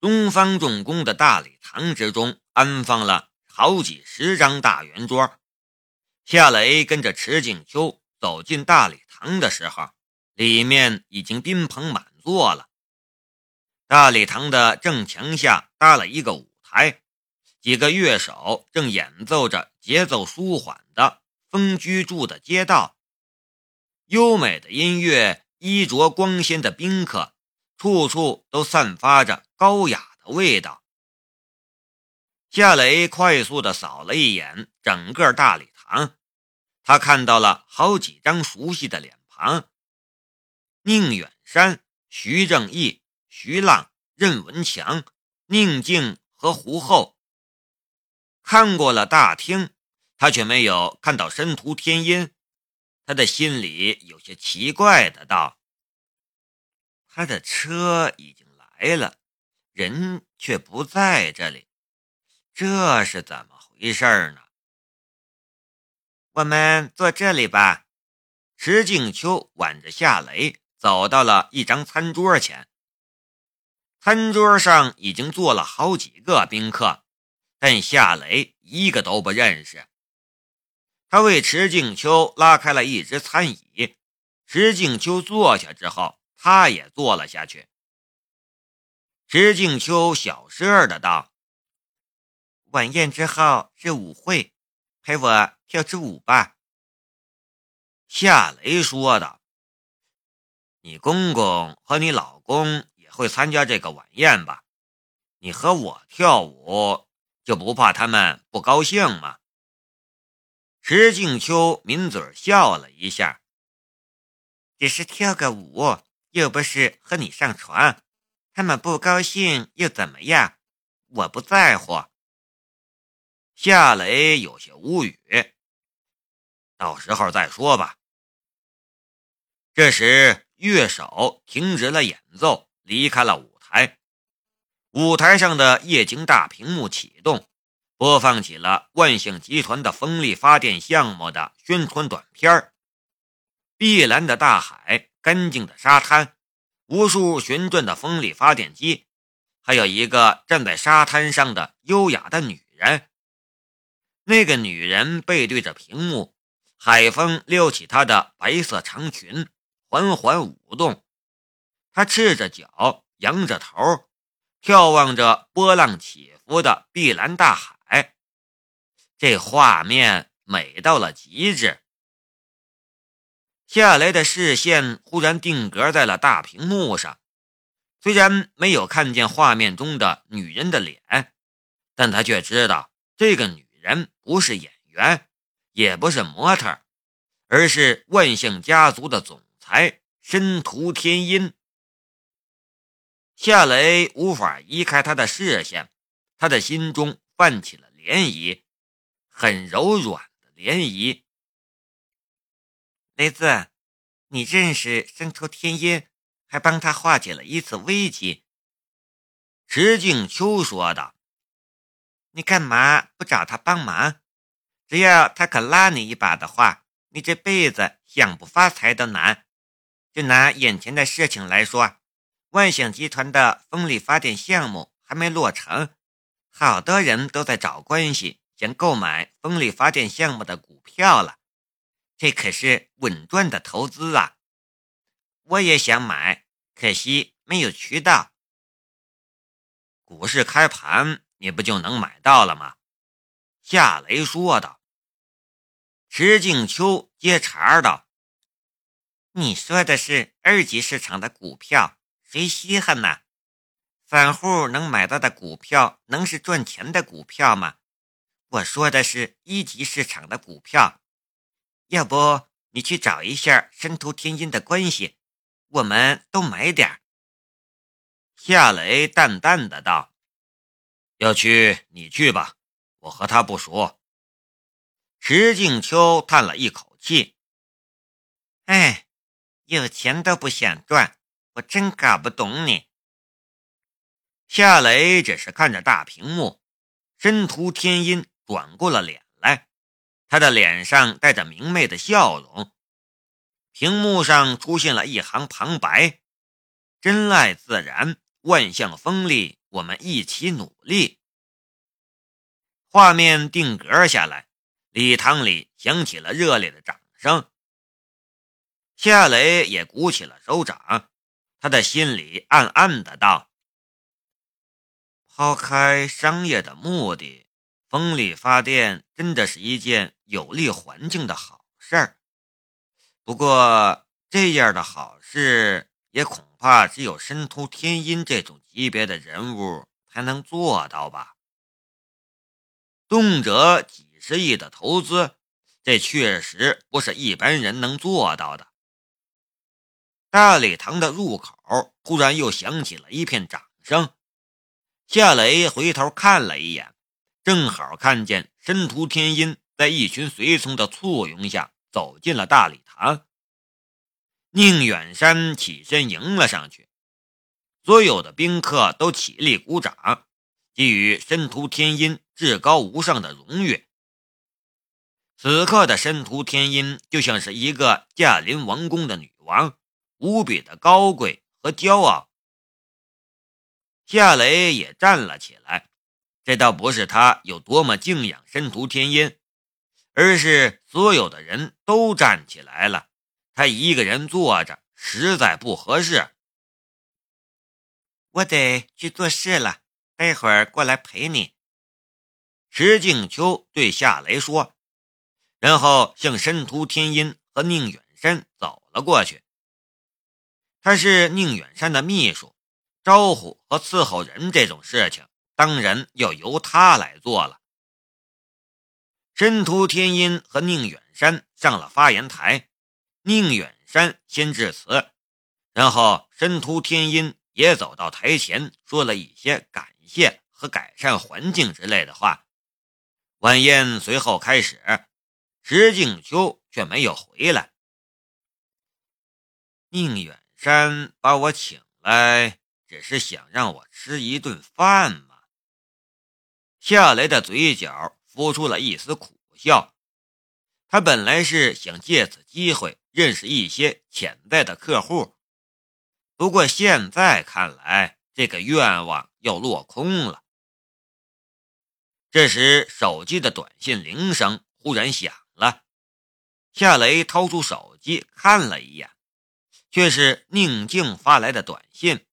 东方重工的大礼堂之中安放了好几十张大圆桌。夏雷跟着池静秋走进大礼堂的时候，里面已经宾朋满座了。大礼堂的正墙下搭了一个舞台，几个乐手正演奏着节奏舒缓的《风居住的街道》。优美的音乐，衣着光鲜的宾客，处处都散发着高雅的味道。夏雷快速的扫了一眼整个大礼堂，他看到了好几张熟悉的脸庞：宁远山、徐正义。徐浪、任文强、宁静和胡厚看过了大厅，他却没有看到申屠天音。他的心里有些奇怪的道：“他的车已经来了，人却不在这里，这是怎么回事呢？”我们坐这里吧。石静秋挽着夏雷走到了一张餐桌前。餐桌上已经坐了好几个宾客，但夏雷一个都不认识。他为池静秋拉开了一只餐椅，池静秋坐下之后，他也坐了下去。池静秋小声儿的道：“晚宴之后是舞会，陪我跳支舞吧。”夏雷说道：“你公公和你老公也。”会参加这个晚宴吧？你和我跳舞，就不怕他们不高兴吗？石静秋抿嘴笑了一下，只是跳个舞，又不是和你上床，他们不高兴又怎么样？我不在乎。夏雷有些无语，到时候再说吧。这时，乐手停止了演奏。离开了舞台，舞台上的液晶大屏幕启动，播放起了万兴集团的风力发电项目的宣传短片碧蓝的大海，干净的沙滩，无数旋转的风力发电机，还有一个站在沙滩上的优雅的女人。那个女人背对着屏幕，海风撩起她的白色长裙，缓缓舞动。他赤着脚，仰着头，眺望着波浪起伏的碧蓝大海，这画面美到了极致。夏雷的视线忽然定格在了大屏幕上，虽然没有看见画面中的女人的脸，但他却知道这个女人不是演员，也不是模特，而是万姓家族的总裁申屠天音。夏雷无法移开他的视线，他的心中泛起了涟漪，很柔软的涟漪。雷子，你认识申屠天音，还帮他化解了一次危机。石静秋说道：“你干嘛不找他帮忙？只要他肯拉你一把的话，你这辈子想不发财都难。就拿眼前的事情来说。”万象集团的风力发电项目还没落成，好多人都在找关系，想购买风力发电项目的股票了。这可是稳赚的投资啊！我也想买，可惜没有渠道。股市开盘，你不就能买到了吗？夏雷说道。石静秋接茬道：“你说的是二级市场的股票。”谁稀罕呐？散户能买到的股票，能是赚钱的股票吗？我说的是一级市场的股票。要不你去找一下申屠天音的关系，我们都买点夏雷淡淡的道：“要去你去吧，我和他不熟。”石静秋叹了一口气：“哎，有钱都不想赚。”我真搞不懂你。夏雷只是看着大屏幕，申屠天音转过了脸来，他的脸上带着明媚的笑容。屏幕上出现了一行旁白：“真爱自然，万象锋利，我们一起努力。画面定格下来，礼堂里响起了热烈的掌声。夏雷也鼓起了手掌，他的心里暗暗的道：“抛开商业的目的，风力发电真的是一件有利环境的好事儿。不过，这样的好事也恐怕只有申屠天音这种级别的人物才能做到吧。”动辄几十亿的投资，这确实不是一般人能做到的。大礼堂的入口突然又响起了一片掌声，夏雷回头看了一眼，正好看见申屠天音在一群随从的簇拥下走进了大礼堂。宁远山起身迎了上去，所有的宾客都起立鼓掌。给予申屠天音至高无上的荣誉。此刻的申屠天音就像是一个驾临王宫的女王，无比的高贵和骄傲。夏雷也站了起来，这倒不是他有多么敬仰申屠天音，而是所有的人都站起来了，他一个人坐着实在不合适。我得去做事了。待会儿过来陪你。”石静秋对夏雷说，然后向申屠天音和宁远山走了过去。他是宁远山的秘书，招呼和伺候人这种事情，当然要由他来做了。申屠天音和宁远山上了发言台，宁远山先致辞，然后申屠天音也走到台前，说了一些感。谢和改善环境之类的话，晚宴随后开始，石静秋却没有回来。宁远山把我请来，只是想让我吃一顿饭吗？夏雷的嘴角浮出了一丝苦笑。他本来是想借此机会认识一些潜在的客户，不过现在看来，这个愿望。要落空了。这时，手机的短信铃声忽然响了。夏雷掏出手机看了一眼，却是宁静发来的短信：“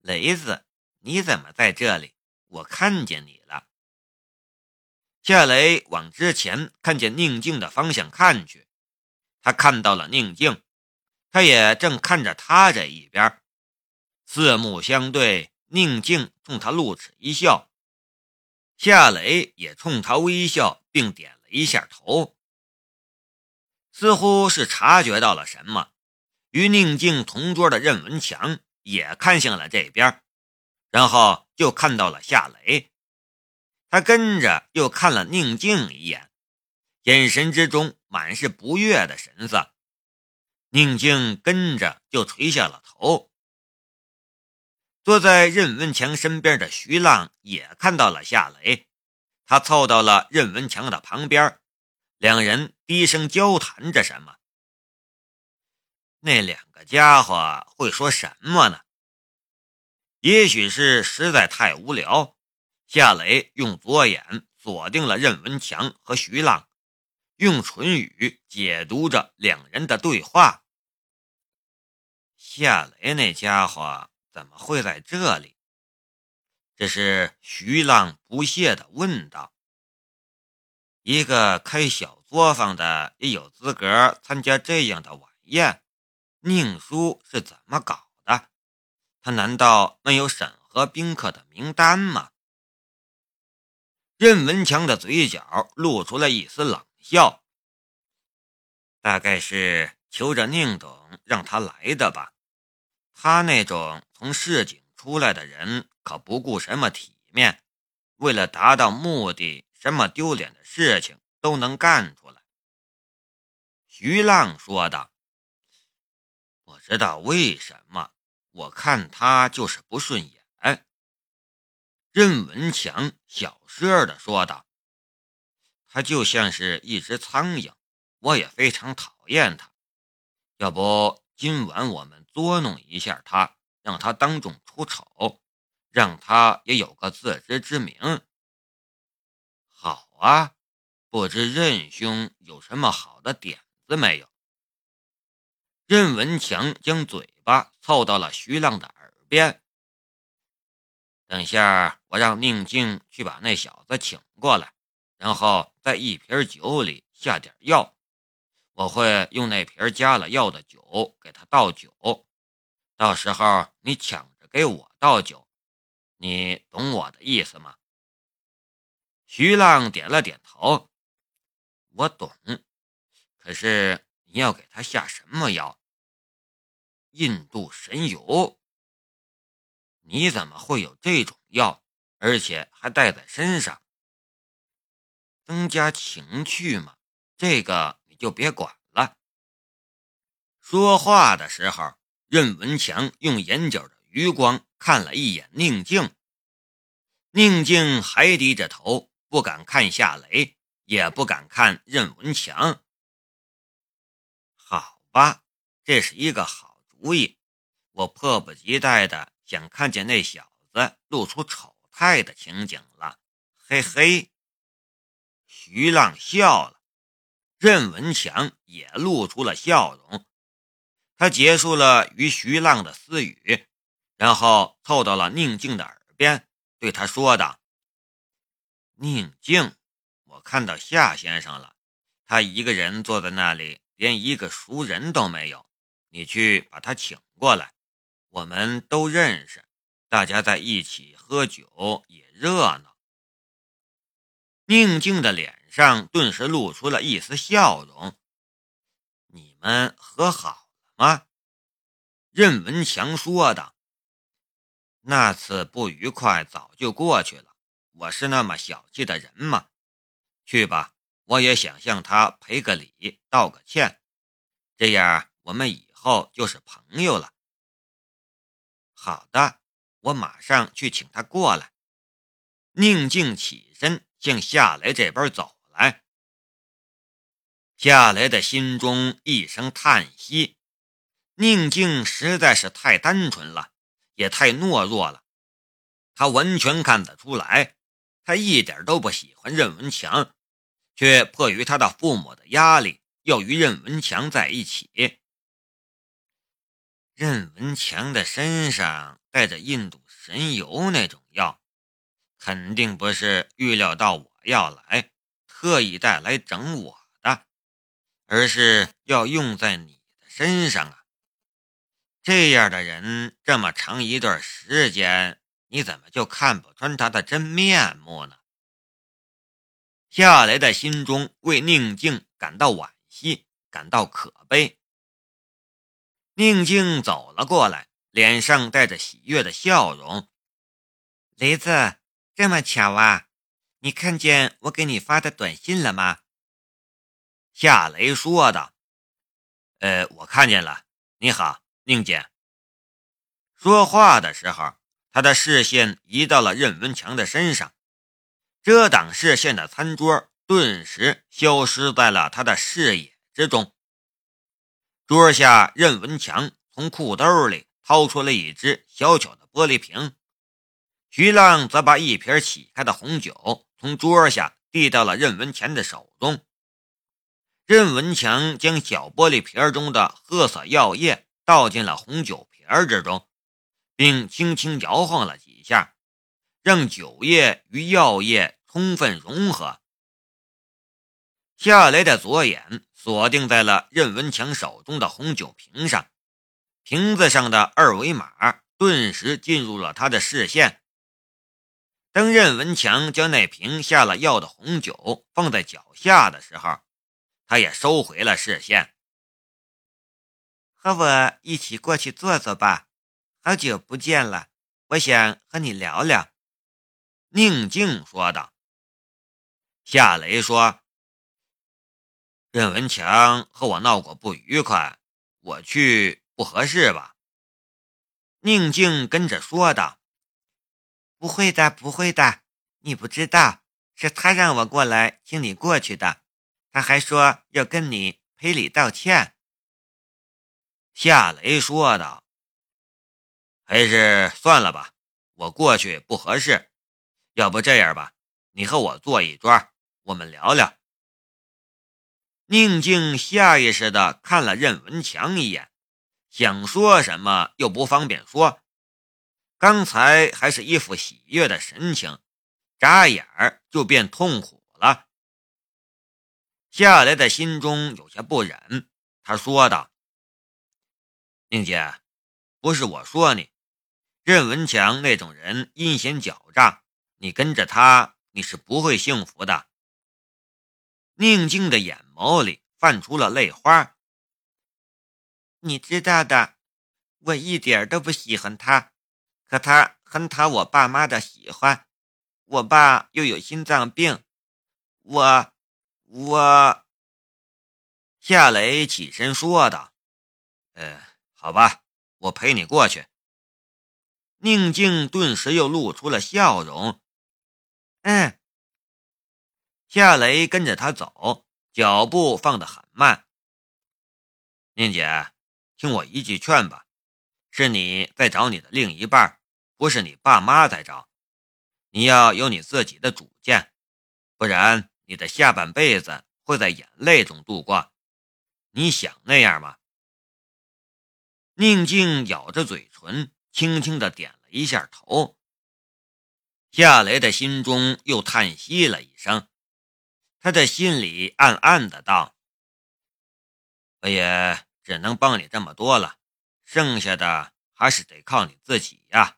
雷子，你怎么在这里？我看见你了。”夏雷往之前看见宁静的方向看去，他看到了宁静，他也正看着他这一边，四目相对。宁静冲他露齿一笑，夏雷也冲他微笑，并点了一下头，似乎是察觉到了什么。与宁静同桌的任文强也看向了这边，然后就看到了夏雷，他跟着又看了宁静一眼，眼神之中满是不悦的神色。宁静跟着就垂下了头。坐在任文强身边的徐浪也看到了夏雷，他凑到了任文强的旁边，两人低声交谈着什么。那两个家伙会说什么呢？也许是实在太无聊，夏雷用左眼锁定了任文强和徐浪，用唇语解读着两人的对话。夏雷那家伙。怎么会在这里？这是徐浪不屑地问道。一个开小作坊的也有资格参加这样的晚宴，宁叔是怎么搞？他难道没有审核宾客的名单吗？任文强的嘴角露出了一丝冷笑，大概是求着宁董让他来的吧。他那种从市井出来的人可不顾什么体面，为了达到目的，什么丢脸的事情都能干出来。徐浪说道：“不知道为什么，我看他就是不顺眼。”任文强小声的说道：“他就像是一只苍蝇，我也非常讨厌他。要不今晚我们……”捉弄一下他，让他当众出丑，让他也有个自知之明。好啊，不知任兄有什么好的点子没有？任文强将嘴凑到了徐浪的耳边。等下，我让宁静去把那小子请过来，然后在一瓶酒里下点药。我会用那瓶加了药的酒给他倒酒，到时候你抢着给我倒酒，你懂我的意思吗？徐浪点了点头，我懂。可是你要给他下什么药？印度神油。你怎么会有这种药，而且还带在身上？增加情趣嘛，这个你就别管了。说话的时候，任文强用眼角的余光看了一眼宁静，宁静还低着头，不敢看夏雷，也不敢看任文强。好吧，这是一个好主意，我迫不及待的。想看见那小子露出丑态的情景了，嘿嘿。徐浪笑了，任文强也露出了笑容。他结束了与徐浪的私语，然后凑到了宁静的耳边，对他说道：“宁静，我看到夏先生了，他一个人坐在那里，连一个熟人都没有。你去把他请过来。”我们都认识，大家在一起喝酒也热闹。宁静的脸上顿时露出了一丝笑容。你们和好了吗？任文强说道。那次不愉快早就过去了。我是那么小气的人吗？去吧，我也想向他赔个礼，道个歉，这样我们以后就是朋友了。好的，我马上去请他过来。宁静起身向夏雷这边走来。夏雷的心中一声叹息：宁静实在是太单纯了，也太懦弱了。他完全看得出来，他一点都不喜欢任文强，却迫于他的父母的压力，要与任文强在一起。任文强的身上带着印度神油那种药，肯定不是预料到我要来，特意带来整我的，而是要用在你的身上啊！这样的人，这么长一段时间，你怎么就看不穿他的真面目呢？夏雷的心中为宁静感到惋惜，感到可悲。宁静走了过来，脸上带着喜悦的笑容。雷子，这么巧啊！你看见我给你发的短信了吗？夏雷说道。呃，我看见了。你好，宁姐。说话的时候，他的视线移到了任文强的身上，遮挡视线的餐桌顿时消失在了他的视野之中。桌下，任文强从裤兜里掏出了一只小巧的玻璃瓶，徐浪则把一瓶起开的红酒从桌下递到了任文强的手中。任文强将小玻璃瓶中的褐色药液倒进了红酒瓶之中，并轻轻摇晃了几下，让酒液与药液充分融合。夏雷的左眼。锁定在了任文强手中的红酒瓶上，瓶子上的二维码顿时进入了他的视线。当任文强将那瓶下了药的红酒放在脚下的时候，他也收回了视线。和我一起过去坐坐吧，好久不见了，我想和你聊聊。”宁静说道。夏雷说。任文强和我闹过不愉快，我去不合适吧？宁静跟着说道：“不会的，不会的，你不知道，是他让我过来，请你过去的。他还说要跟你赔礼道歉。”夏雷说道：“还是算了吧，我过去不合适。要不这样吧，你和我坐一桌，我们聊聊。宁静下意识地看了任文强一眼，想说什么又不方便说。刚才还是一副喜悦的神情，眨眼儿就变痛苦了。夏雷的心中有些不忍，他说道：“宁姐，不是我说你，任文强那种人阴险狡诈，你跟着他，你是不会幸福的。”宁静的眼眸里泛出了泪花。你知道的，我一点都不喜欢他，可他很讨我爸妈的喜欢。我爸又有心脏病，我我。夏雷起身说道：“呃，好吧，我陪你过去。”宁静顿时又露出了笑容。嗯。夏雷跟着他走，脚步放得很慢。宁姐，听我一句劝吧，是你在找你的另一半，不是你爸妈在找。你要有你自己的主见，不然你的下半辈子会在眼泪中度过。你想那样吗？宁静咬着嘴唇，轻轻的点了一下头。夏雷的心中又叹息了一声。他在心里暗暗的道：“我也只能帮你这么多了，剩下的还是得靠你自己呀。”